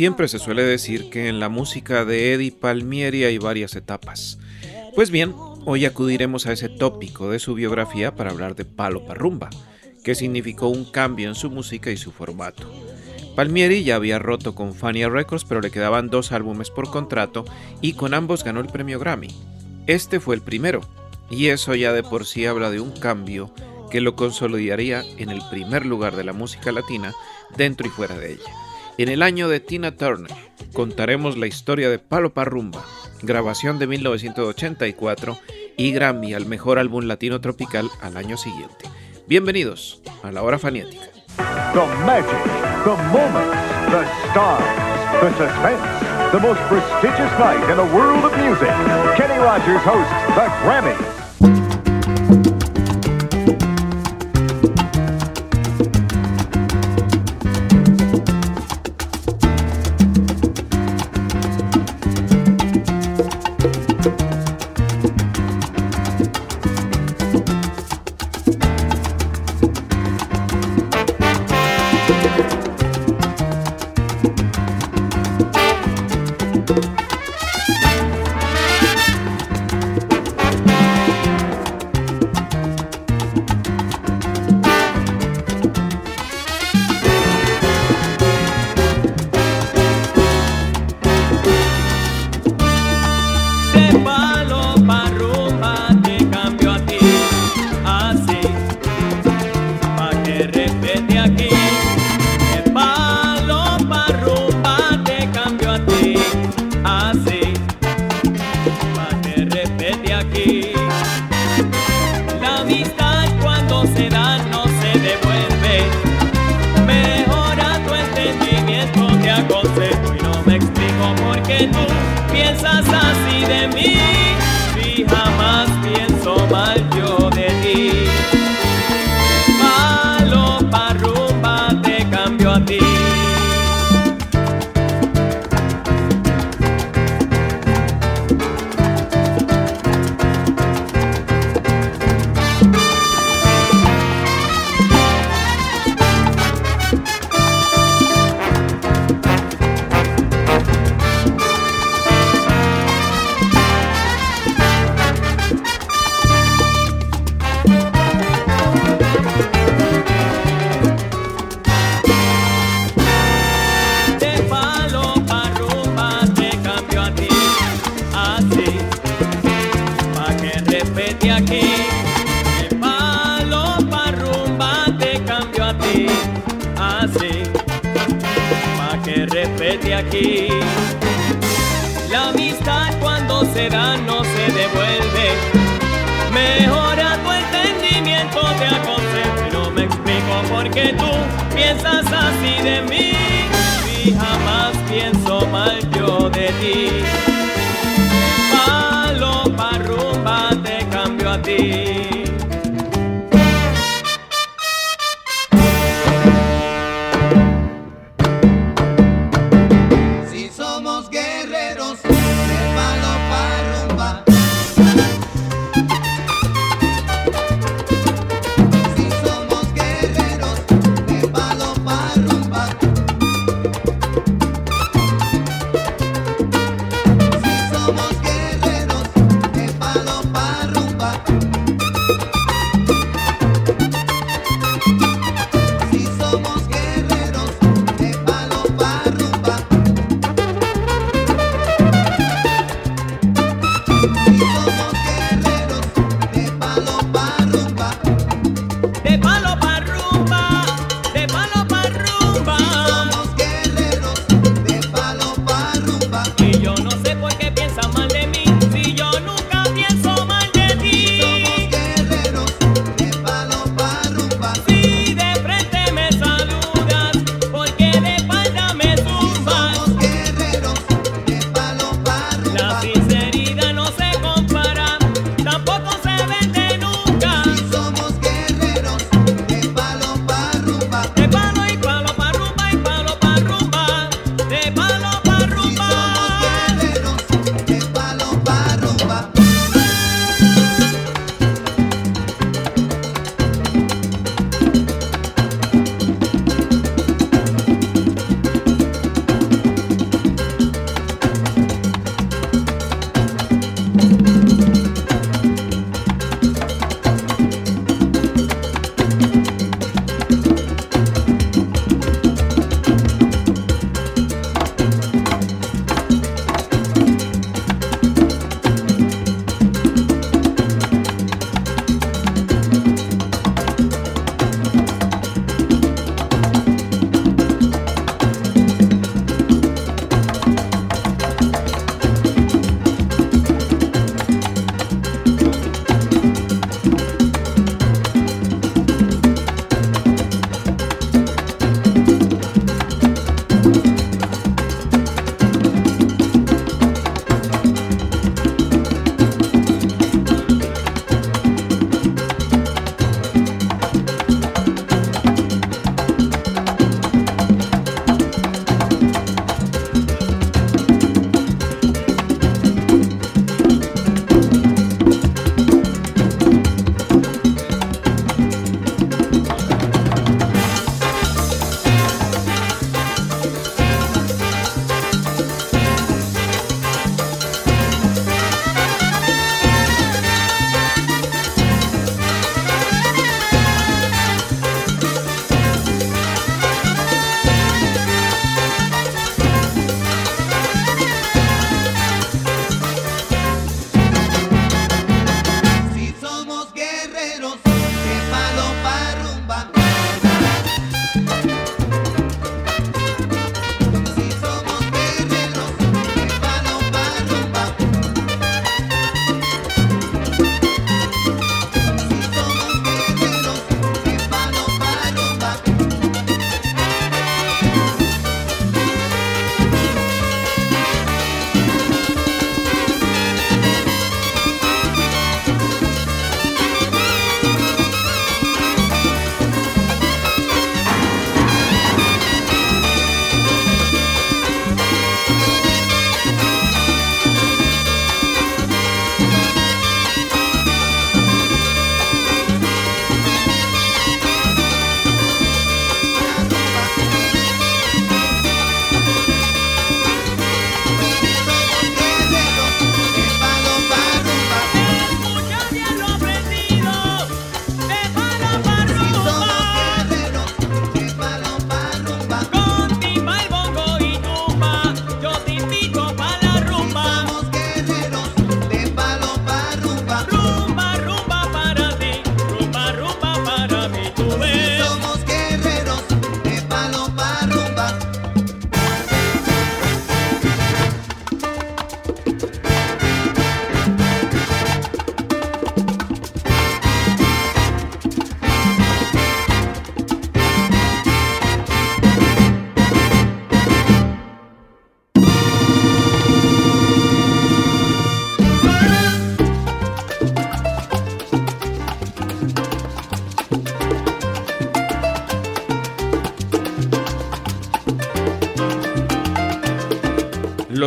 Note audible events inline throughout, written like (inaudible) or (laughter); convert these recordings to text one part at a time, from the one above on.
Siempre se suele decir que en la música de Eddie Palmieri hay varias etapas. Pues bien, hoy acudiremos a ese tópico de su biografía para hablar de Palo Parrumba, que significó un cambio en su música y su formato. Palmieri ya había roto con Fania Records, pero le quedaban dos álbumes por contrato y con ambos ganó el premio Grammy. Este fue el primero, y eso ya de por sí habla de un cambio que lo consolidaría en el primer lugar de la música latina dentro y fuera de ella. En el año de Tina Turner contaremos la historia de Palo Parrumba, grabación de 1984 y Grammy al mejor álbum latino tropical al año siguiente. Bienvenidos a la hora fanática. The magic, the moments, the stars, the suspense, the most prestigious night in the world of music. Kenny Rogers hosts the Grammys.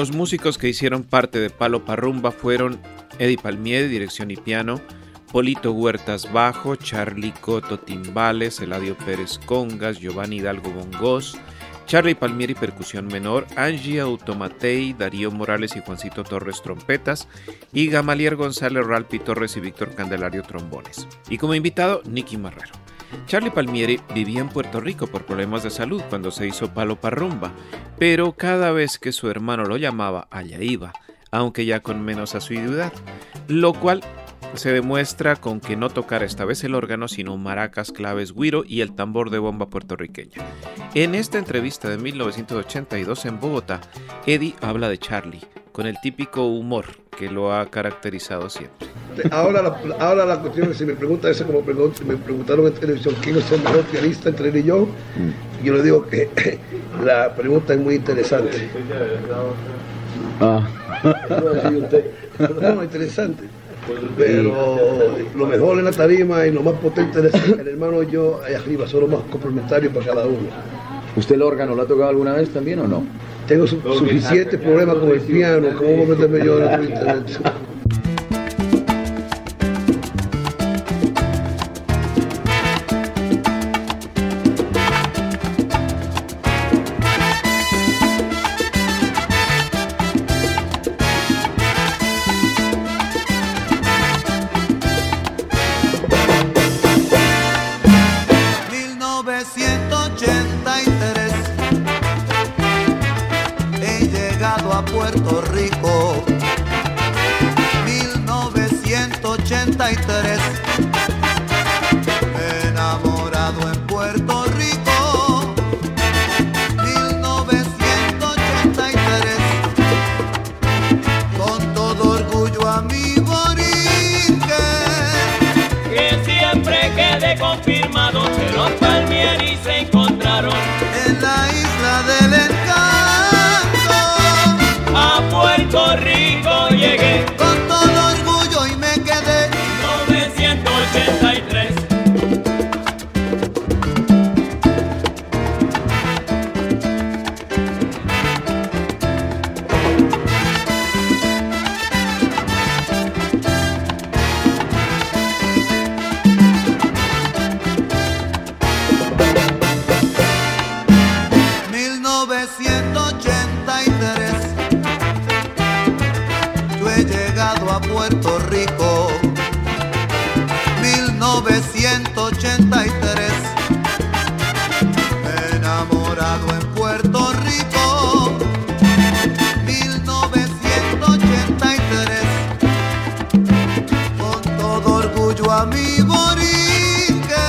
Los músicos que hicieron parte de Palo Parrumba fueron Eddie Palmieri, dirección y piano, Polito Huertas bajo, Charlie Coto timbales, Eladio Pérez congas, Giovanni Hidalgo bongos, Charlie Palmieri percusión menor, Angie Automatei, Darío Morales y Juancito Torres trompetas y Gamalier González Ralpi Torres y Víctor Candelario trombones. Y como invitado, Nicky Marrero. Charlie Palmieri vivía en Puerto Rico por problemas de salud cuando se hizo palo parrumba, pero cada vez que su hermano lo llamaba, allá iba, aunque ya con menos asiduidad, lo cual se demuestra con que no tocara esta vez el órgano, sino maracas, claves, guiro y el tambor de bomba puertorriqueña. En esta entrevista de 1982 en Bogotá, Eddie habla de Charlie, con el típico humor que lo ha caracterizado siempre. Ahora la, ahora la cuestión es, si me pregunta eso como me preguntaron en televisión quién es el mejor pianista entre él y yo, yo le digo que (laughs) la pregunta es muy interesante. Ah. No, interesante. Pero lo mejor en la tarima y lo más potente es el hermano y yo ahí arriba, son los más complementarios para cada uno. ¿Usted el órgano lo ha tocado alguna vez también o no? Tengo su, suficientes problemas con el piano, ¿cómo meterme yo en el (laughs) internet? Puerto Rico, 1983. Enamorado en Puerto Rico, 1983. Con todo orgullo a mi borinque.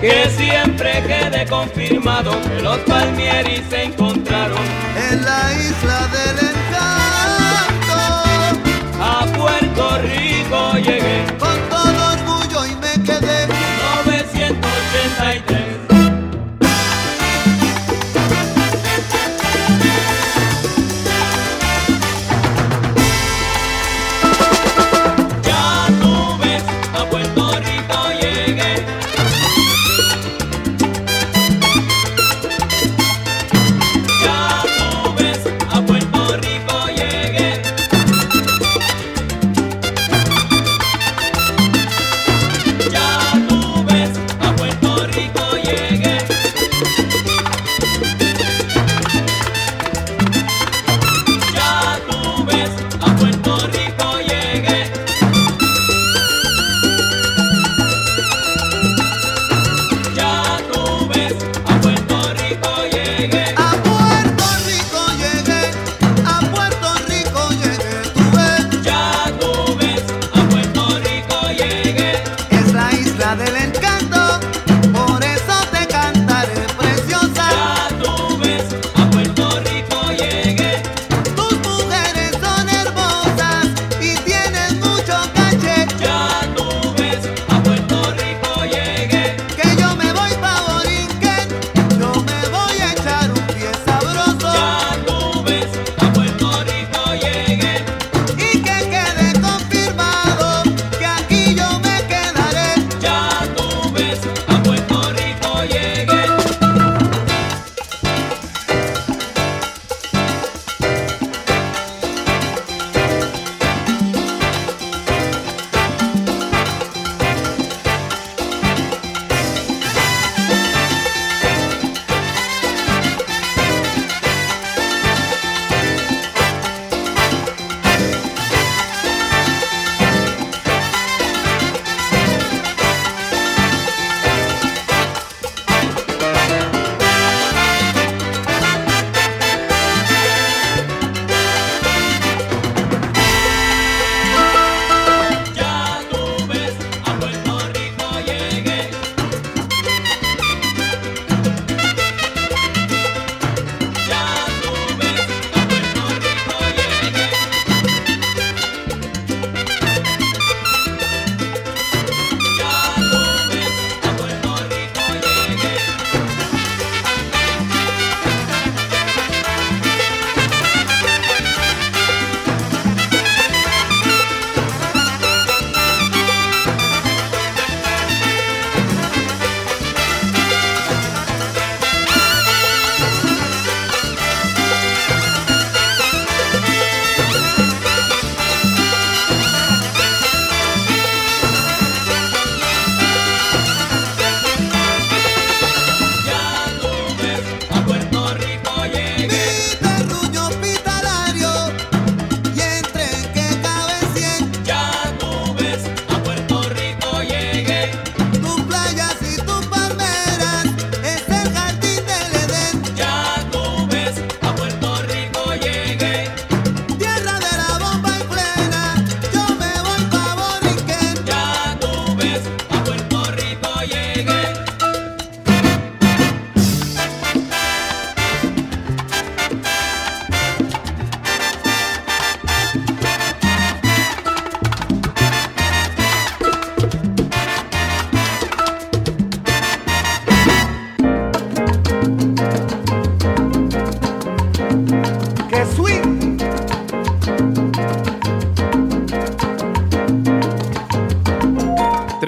Que siempre quede confirmado que los palmieris se encontraron llegué.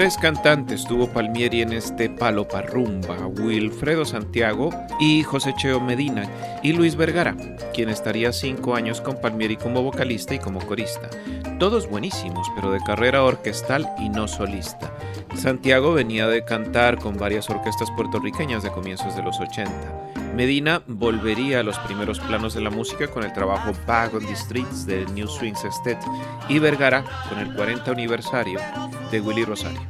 Tres cantantes tuvo Palmieri en este Palo Parrumba, Wilfredo Santiago y José Cheo Medina y Luis Vergara, quien estaría cinco años con Palmieri como vocalista y como corista. Todos buenísimos, pero de carrera orquestal y no solista. Santiago venía de cantar con varias orquestas puertorriqueñas de comienzos de los 80. Medina volvería a los primeros planos de la música con el trabajo Bag on the Streets de New Swing Sextet y Vergara con el 40 aniversario de Willy Rosario.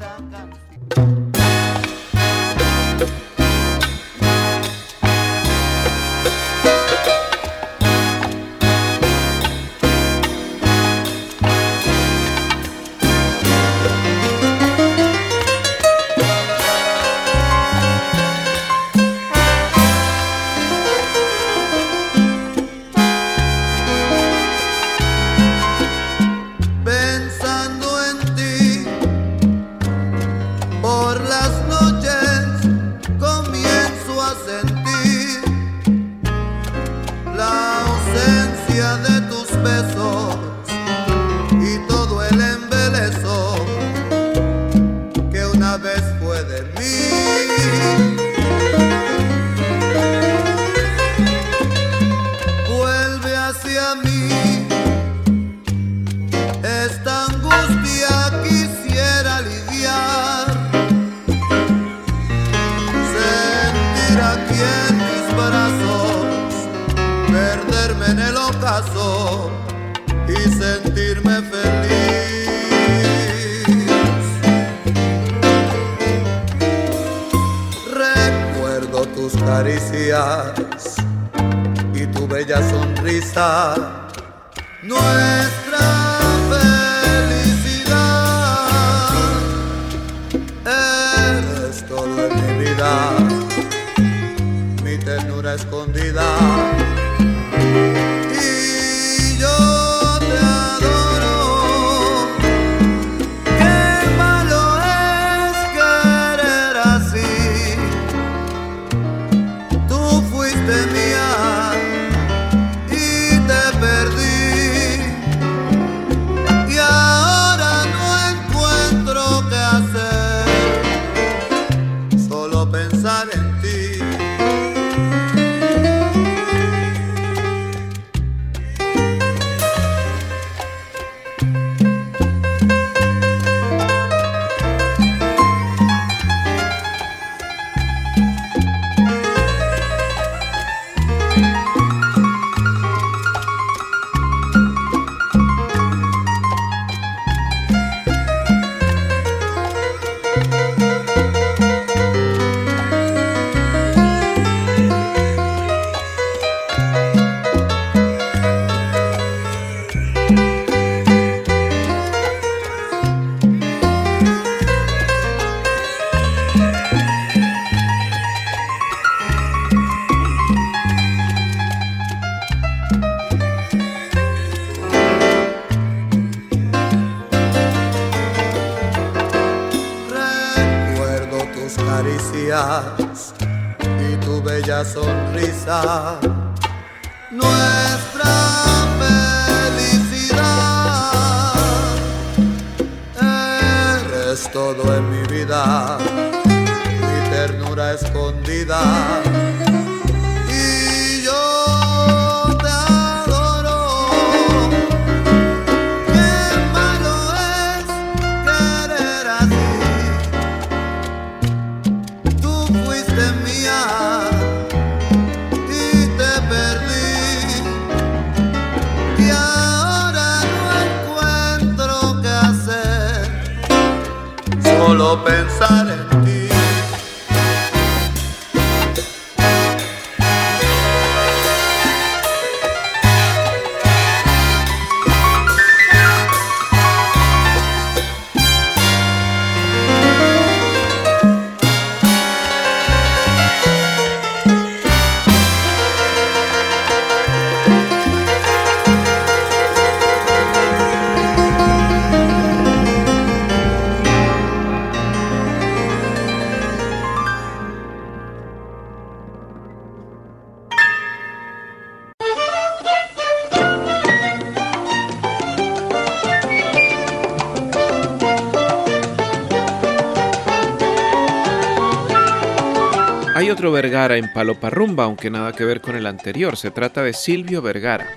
En Paloparrumba, aunque nada que ver con el anterior. Se trata de Silvio Vergara,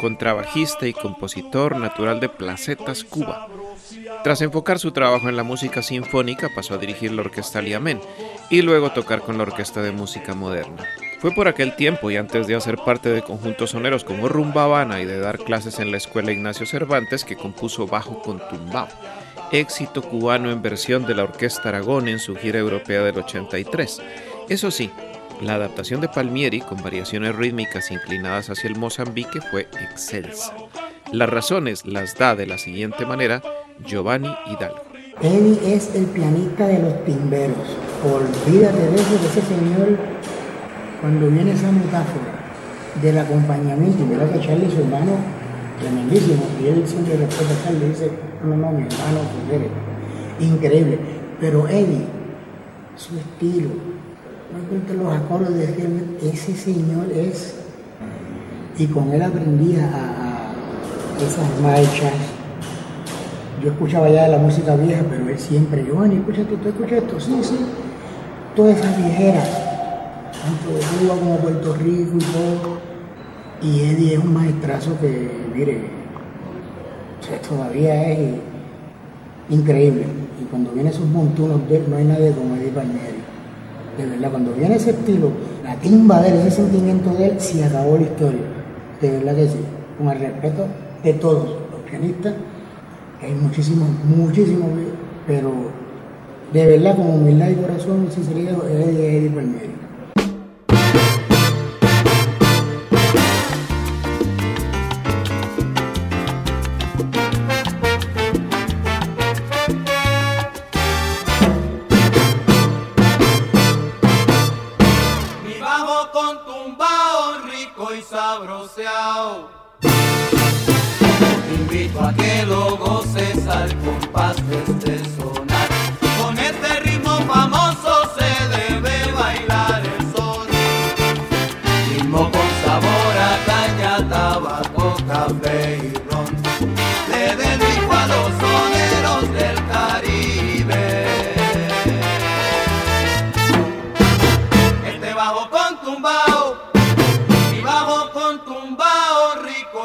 contrabajista y compositor natural de Placetas, Cuba. Tras enfocar su trabajo en la música sinfónica, pasó a dirigir la orquesta Liamén y luego tocar con la Orquesta de Música Moderna. Fue por aquel tiempo y antes de hacer parte de conjuntos soneros como Rumba Habana y de dar clases en la Escuela Ignacio Cervantes que compuso Bajo con Tumbao, éxito cubano en versión de la Orquesta Aragón en su gira europea del 83. Eso sí, la adaptación de Palmieri con variaciones rítmicas inclinadas hacia el Mozambique fue excelsa. Las razones las da de la siguiente manera Giovanni Hidalgo. Eddie es el pianista de los timberos. Olvídate de eso, de ese señor, cuando viene esa metáfora del acompañamiento, y mira que Charlie, su hermano, tremendísimo, y él siempre respuesta a Charlie, dice, no, no, mi hermano, increíble. Pero Eddie, su estilo, no cuento los acordes de aquel, ese señor es, y con él aprendía a, esas marchas, yo escuchaba ya la música vieja, pero él siempre, Giovanni, escucha esto, ¿tú escuchas esto? Sí, sí. Todas esas viejeras, tanto de Cuba como Puerto Rico y todo. Y Eddie es un maestrazo que, mire, todavía es increíble. Y cuando viene esos montunos de no hay nadie como Eddie Palmieri. De verdad, cuando viene ese estilo, la timba de ese sentimiento de él, se acabó la historia. De verdad que sí. Con el respeto de todos los pianistas hay muchísimos, muchísimos, pero de verdad, como humildad y corazón y sinceridad, es Eddie Palmieri.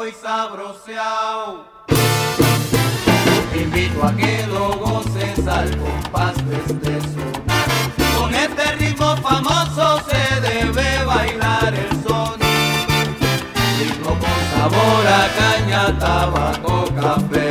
y sabroseado. Invito a que lo goces al compás de este son. Con este ritmo famoso se debe bailar el son. Ritmo con sabor a caña, tabaco, café.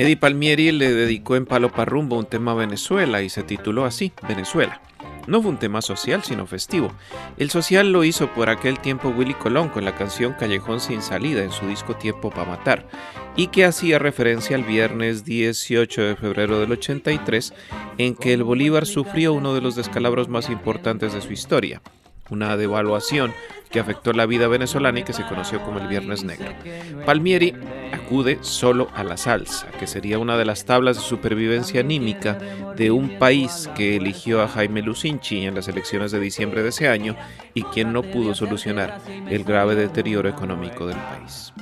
Eddie Palmieri le dedicó en Palo Parrumbo un tema a Venezuela y se tituló así, Venezuela. No fue un tema social, sino festivo. El social lo hizo por aquel tiempo Willy Colón con la canción Callejón sin salida en su disco Tiempo para matar, y que hacía referencia al viernes 18 de febrero del 83, en que el Bolívar sufrió uno de los descalabros más importantes de su historia, una devaluación que afectó la vida venezolana y que se conoció como el Viernes Negro. Palmieri acude solo a la salsa, que sería una de las tablas de supervivencia anímica de un país que eligió a Jaime Lucinchi en las elecciones de diciembre de ese año y quien no pudo solucionar el grave deterioro económico del país.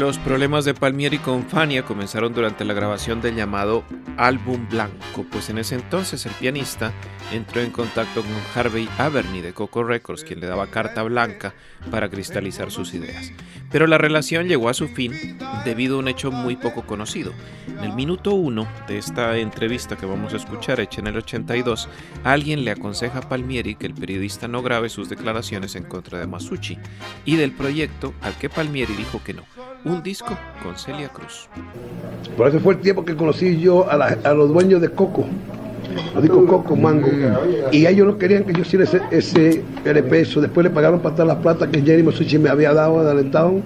Los problemas de Palmieri con Fania comenzaron durante la grabación del llamado Álbum Blanco, pues en ese entonces el pianista entró en contacto con Harvey Aberney de Coco Records, quien le daba carta blanca para cristalizar sus ideas. Pero la relación llegó a su fin debido a un hecho muy poco conocido. En el minuto uno de esta entrevista que vamos a escuchar, hecha en el 82, alguien le aconseja a Palmieri que el periodista no grabe sus declaraciones en contra de Masucci y del proyecto al que Palmieri dijo que no un disco con Celia Cruz. Por eso fue el tiempo que conocí yo a, los dueños de Coco, los discos Coco, Mango, y ellos no querían que yo hiciera ese, ese después le pagaron para la plata que Jenny Masucci me había dado, adelantado,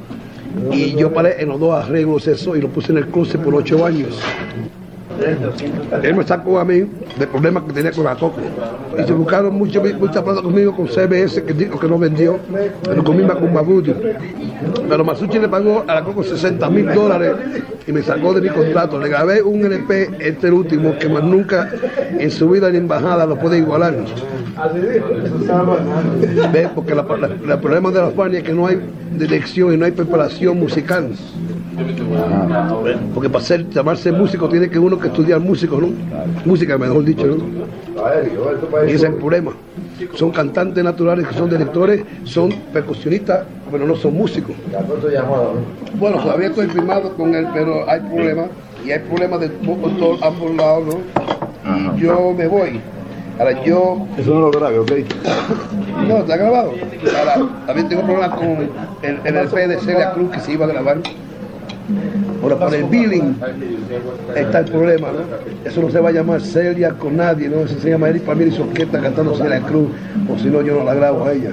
y yo paré en los dos arreglos eso y lo puse en el cruce por ocho años. Él me sacó a mí del problema que tenía con la coca. Y se buscaron mucho, mucha plata conmigo con CBS, que dijo que no vendió, pero conmigo con Mabudio. Pero Masucci le pagó a la coca 60 mil dólares y me sacó de mi contrato. Le grabé un LP, este último, que más nunca en su vida en embajada lo puede igualar. ¿Ves? Porque el problema de la Fania es que no hay dirección y no hay preparación musical. Porque para ser, llamarse músico tiene que uno que estudiar músico, ¿no? Música, mejor dicho, ¿no? Y ese es el problema. Son cantantes naturales que son directores, son percusionistas, pero no son músicos. Bueno, todavía estoy firmado con él, pero hay problemas. Y hay problemas de ambos lados, ¿no? Y yo me voy. Ahora yo. Eso no lo grabé, ¿ok? No, está grabado. Ahora, también tengo problemas con el, el LP de Celia Cruz que se iba a grabar. Ahora, para el billing está el problema, ¿no? Eso no se va a llamar Celia con nadie, ¿no? Eso se llama Eric Palmieri y Soqueta cantando Celia Cruz, o si no, yo no la grabo a ella.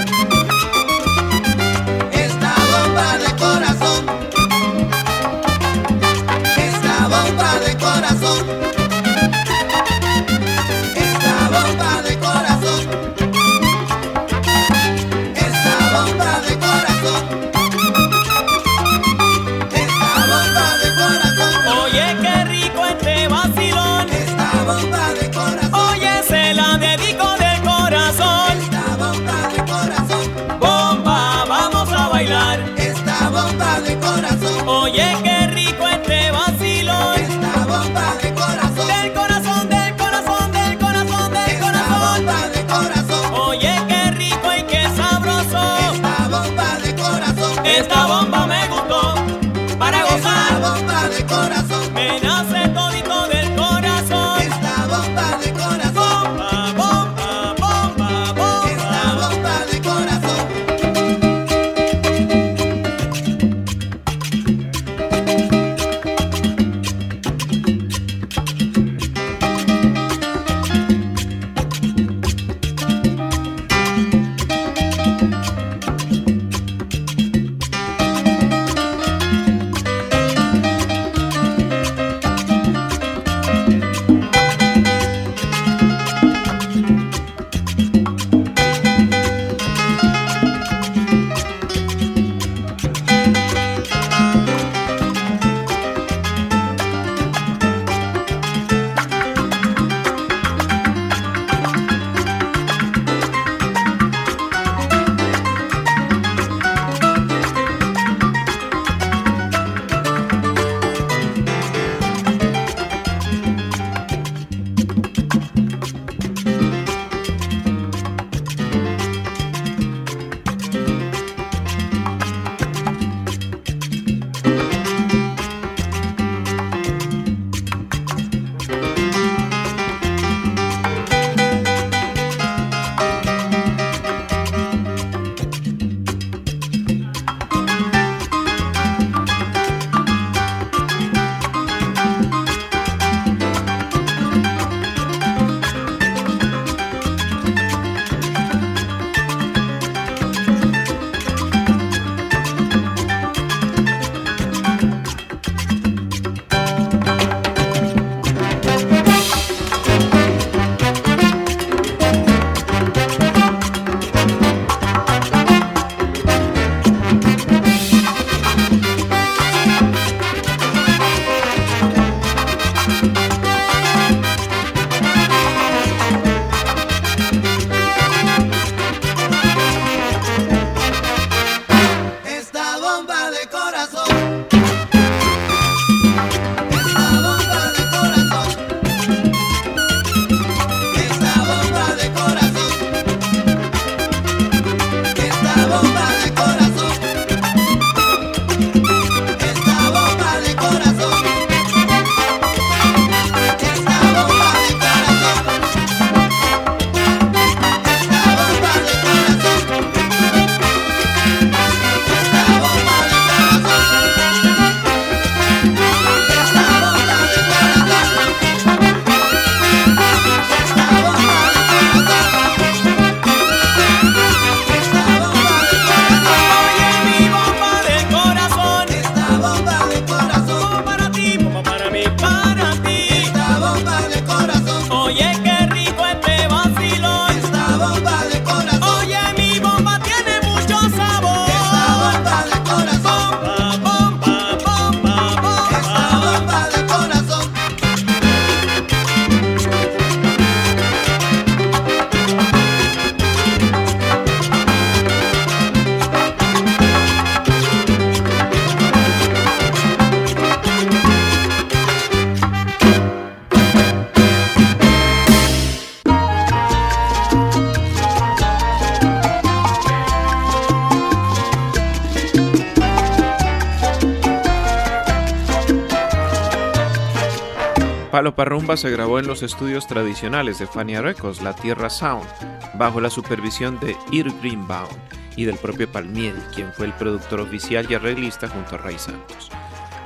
Palo Parrumba se grabó en los estudios tradicionales de Fania Records, La Tierra Sound, bajo la supervisión de Ir Greenbaum y del propio Palmieri, quien fue el productor oficial y arreglista junto a Ray Santos.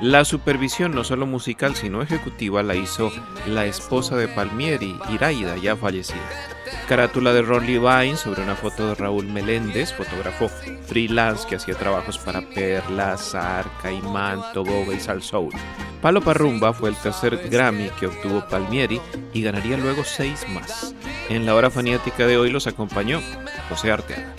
La supervisión no solo musical sino ejecutiva la hizo la esposa de Palmieri, Iraida, ya fallecida. Carátula de Ron Levine sobre una foto de Raúl Meléndez, fotógrafo freelance que hacía trabajos para Perla, Zarca, Manto, Boba y Sal Soul. Palo Parrumba fue el tercer Grammy que obtuvo Palmieri y ganaría luego seis más. En la hora fanática de hoy los acompañó José Arteaga.